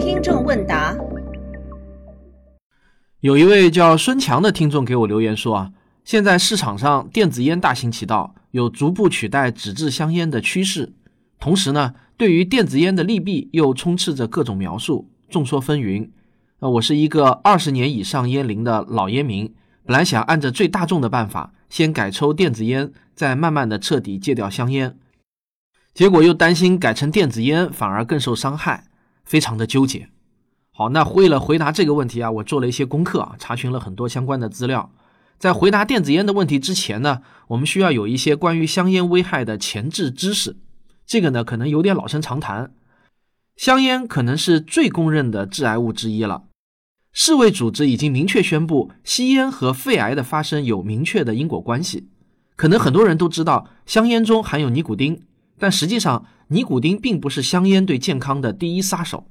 听众问答：有一位叫孙强的听众给我留言说啊，现在市场上电子烟大行其道，有逐步取代纸质香烟的趋势。同时呢，对于电子烟的利弊又充斥着各种描述，众说纷纭。那我是一个二十年以上烟龄的老烟民，本来想按着最大众的办法，先改抽电子烟，再慢慢的彻底戒掉香烟。结果又担心改成电子烟反而更受伤害，非常的纠结。好，那为了回答这个问题啊，我做了一些功课啊，查询了很多相关的资料。在回答电子烟的问题之前呢，我们需要有一些关于香烟危害的前置知识。这个呢，可能有点老生常谈。香烟可能是最公认的致癌物之一了。世卫组织已经明确宣布，吸烟和肺癌的发生有明确的因果关系。可能很多人都知道，香烟中含有尼古丁。但实际上，尼古丁并不是香烟对健康的第一杀手，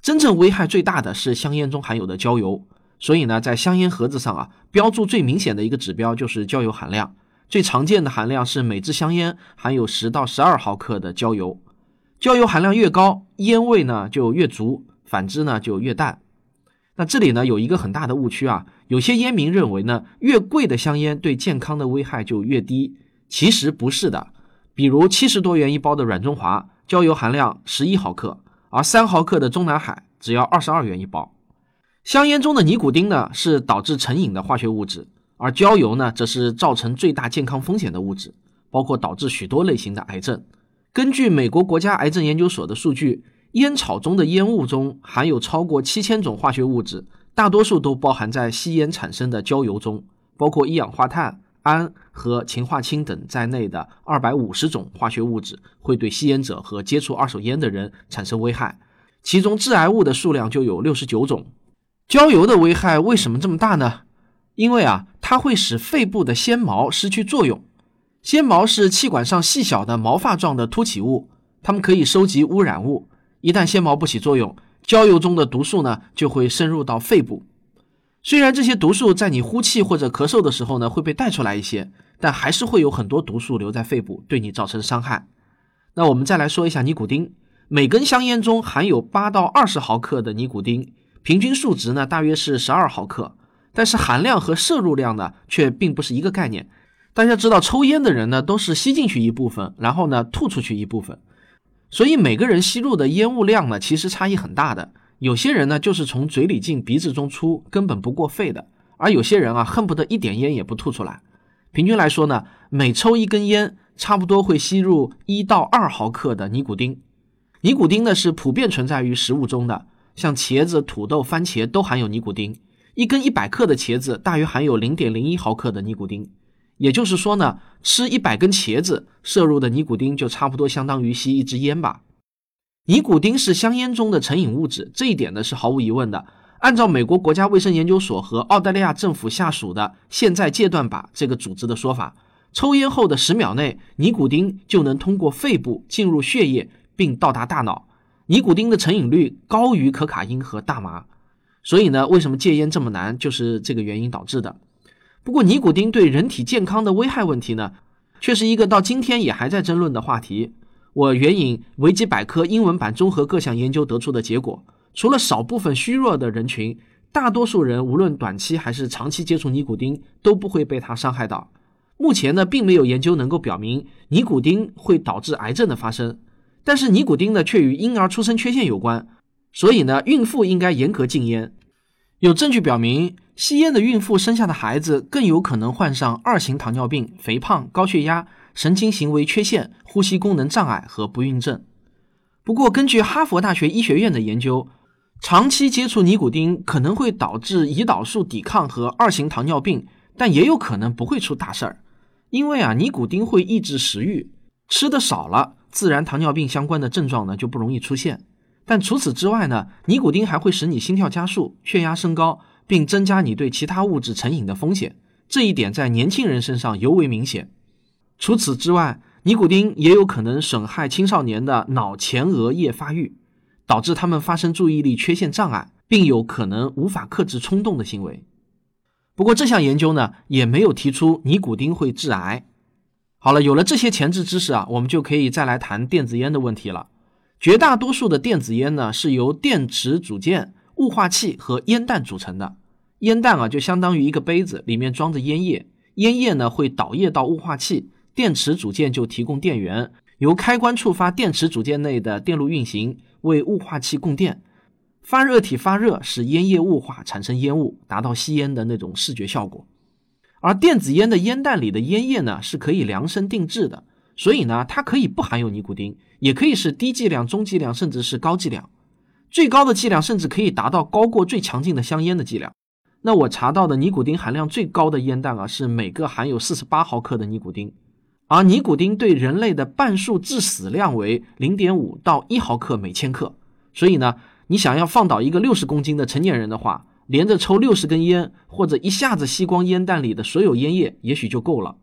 真正危害最大的是香烟中含有的焦油。所以呢，在香烟盒子上啊，标注最明显的一个指标就是焦油含量。最常见的含量是每支香烟含有十到十二毫克的焦油，焦油含量越高，烟味呢就越足，反之呢就越淡。那这里呢有一个很大的误区啊，有些烟民认为呢，越贵的香烟对健康的危害就越低，其实不是的。比如七十多元一包的软中华，焦油含量十一毫克，而三毫克的中南海只要二十二元一包。香烟中的尼古丁呢，是导致成瘾的化学物质，而焦油呢，则是造成最大健康风险的物质，包括导致许多类型的癌症。根据美国国家癌症研究所的数据，烟草中的烟雾中含有超过七千种化学物质，大多数都包含在吸烟产生的焦油中，包括一氧化碳。氨和氰化氢等在内的二百五十种化学物质会对吸烟者和接触二手烟的人产生危害，其中致癌物的数量就有六十九种。焦油的危害为什么这么大呢？因为啊，它会使肺部的纤毛失去作用。纤毛是气管上细小的毛发状的凸起物，它们可以收集污染物。一旦纤毛不起作用，焦油中的毒素呢就会深入到肺部。虽然这些毒素在你呼气或者咳嗽的时候呢会被带出来一些，但还是会有很多毒素留在肺部，对你造成伤害。那我们再来说一下尼古丁，每根香烟中含有八到二十毫克的尼古丁，平均数值呢大约是十二毫克，但是含量和摄入量呢却并不是一个概念。大家知道，抽烟的人呢都是吸进去一部分，然后呢吐出去一部分，所以每个人吸入的烟雾量呢其实差异很大的。有些人呢，就是从嘴里进鼻子中出，根本不过肺的；而有些人啊，恨不得一点烟也不吐出来。平均来说呢，每抽一根烟，差不多会吸入一到二毫克的尼古丁。尼古丁呢是普遍存在于食物中的，像茄子、土豆、番茄都含有尼古丁。一根一百克的茄子大约含有零点零一毫克的尼古丁。也就是说呢，吃一百根茄子摄入的尼古丁就差不多相当于吸一支烟吧。尼古丁是香烟中的成瘾物质，这一点呢是毫无疑问的。按照美国国家卫生研究所和澳大利亚政府下属的现在戒断靶这个组织的说法，抽烟后的十秒内，尼古丁就能通过肺部进入血液并到达大脑。尼古丁的成瘾率高于可卡因和大麻，所以呢，为什么戒烟这么难，就是这个原因导致的。不过，尼古丁对人体健康的危害问题呢，却是一个到今天也还在争论的话题。我援引维基百科英文版综合各项研究得出的结果，除了少部分虚弱的人群，大多数人无论短期还是长期接触尼古丁都不会被它伤害到。目前呢，并没有研究能够表明尼古丁会导致癌症的发生，但是尼古丁呢却与婴儿出生缺陷有关，所以呢，孕妇应该严格禁烟。有证据表明，吸烟的孕妇生下的孩子更有可能患上二型糖尿病、肥胖、高血压。神经行为缺陷、呼吸功能障碍和不孕症。不过，根据哈佛大学医学院的研究，长期接触尼古丁可能会导致胰岛素抵抗和二型糖尿病，但也有可能不会出大事儿。因为啊，尼古丁会抑制食欲，吃的少了，自然糖尿病相关的症状呢就不容易出现。但除此之外呢，尼古丁还会使你心跳加速、血压升高，并增加你对其他物质成瘾的风险。这一点在年轻人身上尤为明显。除此之外，尼古丁也有可能损害青少年的脑前额叶发育，导致他们发生注意力缺陷障碍，并有可能无法克制冲动的行为。不过，这项研究呢也没有提出尼古丁会致癌。好了，有了这些前置知识啊，我们就可以再来谈电子烟的问题了。绝大多数的电子烟呢是由电池组件、雾化器和烟弹组成的。烟弹啊就相当于一个杯子，里面装着烟叶，烟叶呢会导液到雾化器，电池组件就提供电源，由开关触发电池组件内的电路运行，为雾化器供电。发热体发热，使烟叶雾化产生烟雾，达到吸烟的那种视觉效果。而电子烟的烟弹里的烟叶呢，是可以量身定制的，所以呢，它可以不含有尼古丁，也可以是低剂量、中剂量，甚至是高剂量。最高的剂量甚至可以达到高过最强劲的香烟的剂量。那我查到的尼古丁含量最高的烟弹啊，是每个含有四十八毫克的尼古丁，而尼古丁对人类的半数致死量为零点五到一毫克每千克，所以呢。你想要放倒一个六十公斤的成年人的话，连着抽六十根烟，或者一下子吸光烟弹里的所有烟叶，也许就够了。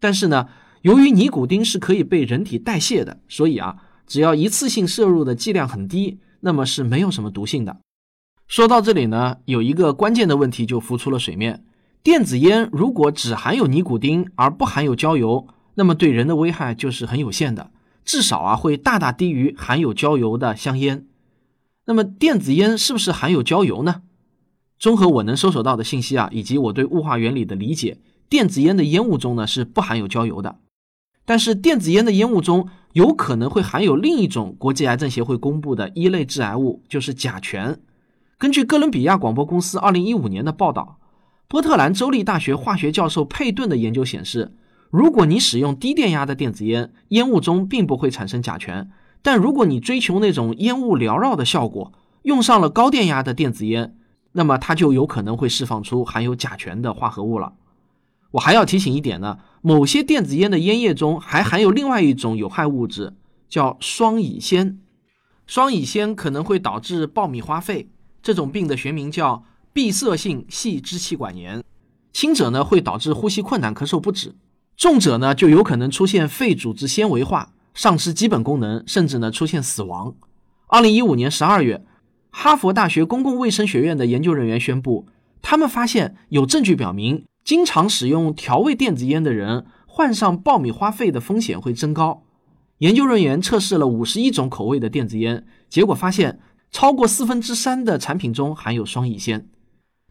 但是呢，由于尼古丁是可以被人体代谢的，所以啊，只要一次性摄入的剂量很低，那么是没有什么毒性的。说到这里呢，有一个关键的问题就浮出了水面：电子烟如果只含有尼古丁而不含有焦油，那么对人的危害就是很有限的，至少啊会大大低于含有焦油的香烟。那么电子烟是不是含有焦油呢？综合我能搜索到的信息啊，以及我对雾化原理的理解，电子烟的烟雾中呢是不含有焦油的。但是电子烟的烟雾中有可能会含有另一种国际癌症协会公布的一类致癌物，就是甲醛。根据哥伦比亚广播公司2015年的报道，波特兰州立大学化学教授佩顿的研究显示，如果你使用低电压的电子烟，烟雾中并不会产生甲醛。但如果你追求那种烟雾缭绕的效果，用上了高电压的电子烟，那么它就有可能会释放出含有甲醛的化合物了。我还要提醒一点呢，某些电子烟的烟叶中还含有另外一种有害物质，叫双乙酰。双乙酰可能会导致爆米花肺，这种病的学名叫闭塞性细支气管炎。轻者呢会导致呼吸困难、咳嗽不止；重者呢就有可能出现肺组织纤维化。丧失基本功能，甚至呢出现死亡。二零一五年十二月，哈佛大学公共卫生学院的研究人员宣布，他们发现有证据表明，经常使用调味电子烟的人患上爆米花肺的风险会增高。研究人员测试了五十一种口味的电子烟，结果发现超过四分之三的产品中含有双乙酰。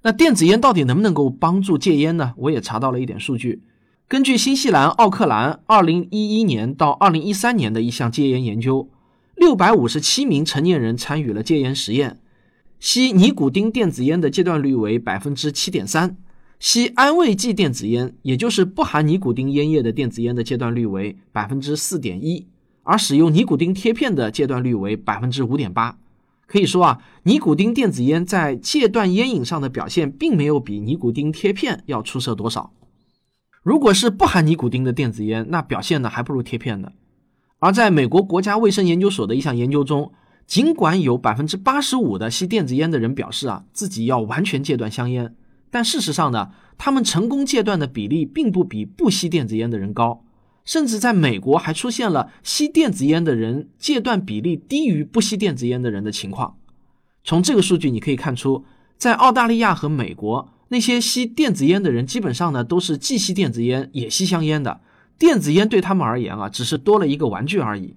那电子烟到底能不能够帮助戒烟呢？我也查到了一点数据。根据新西兰奥克兰2011年到2013年的一项戒烟研究，657名成年人参与了戒烟实验，吸尼古丁电子烟的戒断率为7.3%，吸安慰剂电子烟，也就是不含尼古丁烟叶的电子烟的戒断率为4.1%，而使用尼古丁贴片的戒断率为5.8%。可以说啊，尼古丁电子烟在戒断烟瘾上的表现，并没有比尼古丁贴片要出色多少。如果是不含尼古丁的电子烟，那表现呢还不如贴片呢。而在美国国家卫生研究所的一项研究中，尽管有百分之八十五的吸电子烟的人表示啊自己要完全戒断香烟，但事实上呢，他们成功戒断的比例并不比不吸电子烟的人高，甚至在美国还出现了吸电子烟的人戒断比例低于不吸电子烟的人的情况。从这个数据你可以看出，在澳大利亚和美国。那些吸电子烟的人，基本上呢都是既吸电子烟也吸香烟的。电子烟对他们而言啊，只是多了一个玩具而已。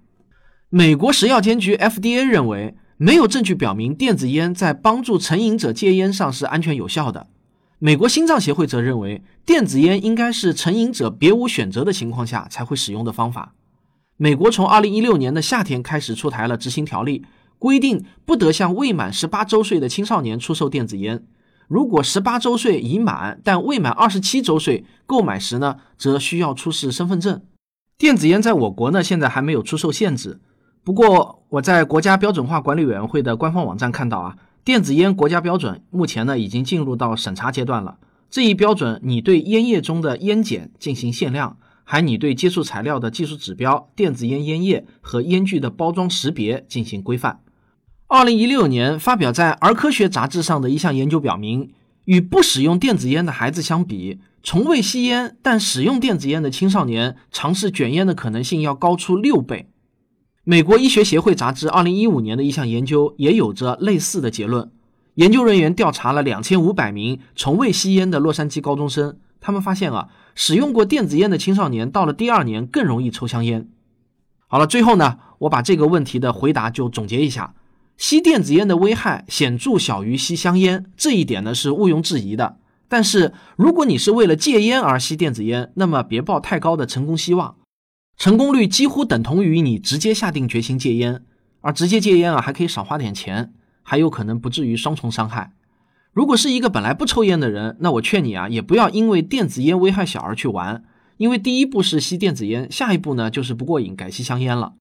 美国食药监局 FDA 认为，没有证据表明电子烟在帮助成瘾者戒烟上是安全有效的。美国心脏协会则认为，电子烟应该是成瘾者别无选择的情况下才会使用的方法。美国从2016年的夏天开始出台了执行条例，规定不得向未满18周岁的青少年出售电子烟。如果十八周岁已满但未满二十七周岁购买时呢，则需要出示身份证。电子烟在我国呢，现在还没有出售限制。不过我在国家标准化管理委员会的官方网站看到啊，电子烟国家标准目前呢已经进入到审查阶段了。这一标准拟对烟叶中的烟碱进行限量，还拟对接触材料的技术指标、电子烟烟叶和烟具的包装识别进行规范。二零一六年发表在《儿科学杂志》上的一项研究表明，与不使用电子烟的孩子相比，从未吸烟但使用电子烟的青少年尝试卷烟的可能性要高出六倍。美国医学协会杂志二零一五年的一项研究也有着类似的结论。研究人员调查了两千五百名从未吸烟的洛杉矶高中生，他们发现啊，使用过电子烟的青少年到了第二年更容易抽香烟。好了，最后呢，我把这个问题的回答就总结一下：吸电子烟的危害显著小于吸香烟，这一点呢是毋庸置疑的。但是如果你是为了戒烟而吸电子烟，那么别抱太高的成功希望，成功率几乎等同于你直接下定决心戒烟。而直接戒烟啊，还可以少花点钱，还有可能不至于双重伤害。如果是一个本来不抽烟的人，那我劝你啊，也不要因为电子烟危害小而去玩，因为第一步是吸电子烟，下一步呢就是不过瘾改吸香烟了。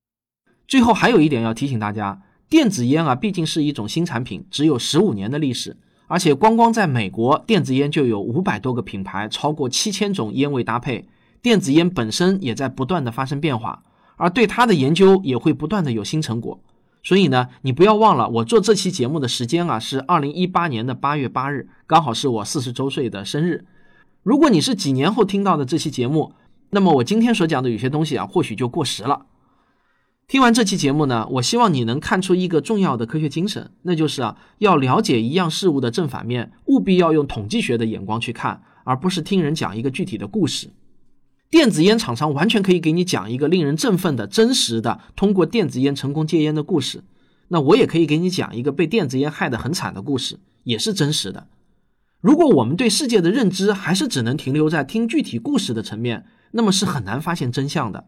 最后还有一点要提醒大家，电子烟啊毕竟是一种新产品，只有十五年的历史，而且光光在美国，电子烟就有五百多个品牌，超过七千种烟味搭配，电子烟本身也在不断的发生变化，而对它的研究也会不断的有新成果。所以呢，你不要忘了，我做这期节目的时间啊是二零一八年的八月八日，刚好是我四十周岁的生日。如果你是几年后听到的这期节目，那么我今天所讲的有些东西啊，或许就过时了。听完这期节目呢，我希望你能看出一个重要的科学精神，那就是啊，要了解一样事物的正反面，务必要用统计学的眼光去看，而不是听人讲一个具体的故事。电子烟厂商完全可以给你讲一个令人振奋的真实的通过电子烟成功戒烟的故事，那我也可以给你讲一个被电子烟害得很惨的故事，也是真实的。如果我们对世界的认知还是只能停留在听具体故事的层面，那么是很难发现真相的。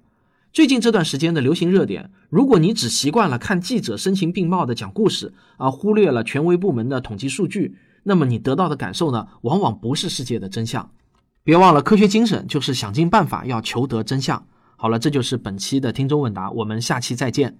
最近这段时间的流行热点，如果你只习惯了看记者声情并茂的讲故事，而忽略了权威部门的统计数据，那么你得到的感受呢，往往不是世界的真相。别忘了，科学精神就是想尽办法要求得真相。好了，这就是本期的听众问答，我们下期再见。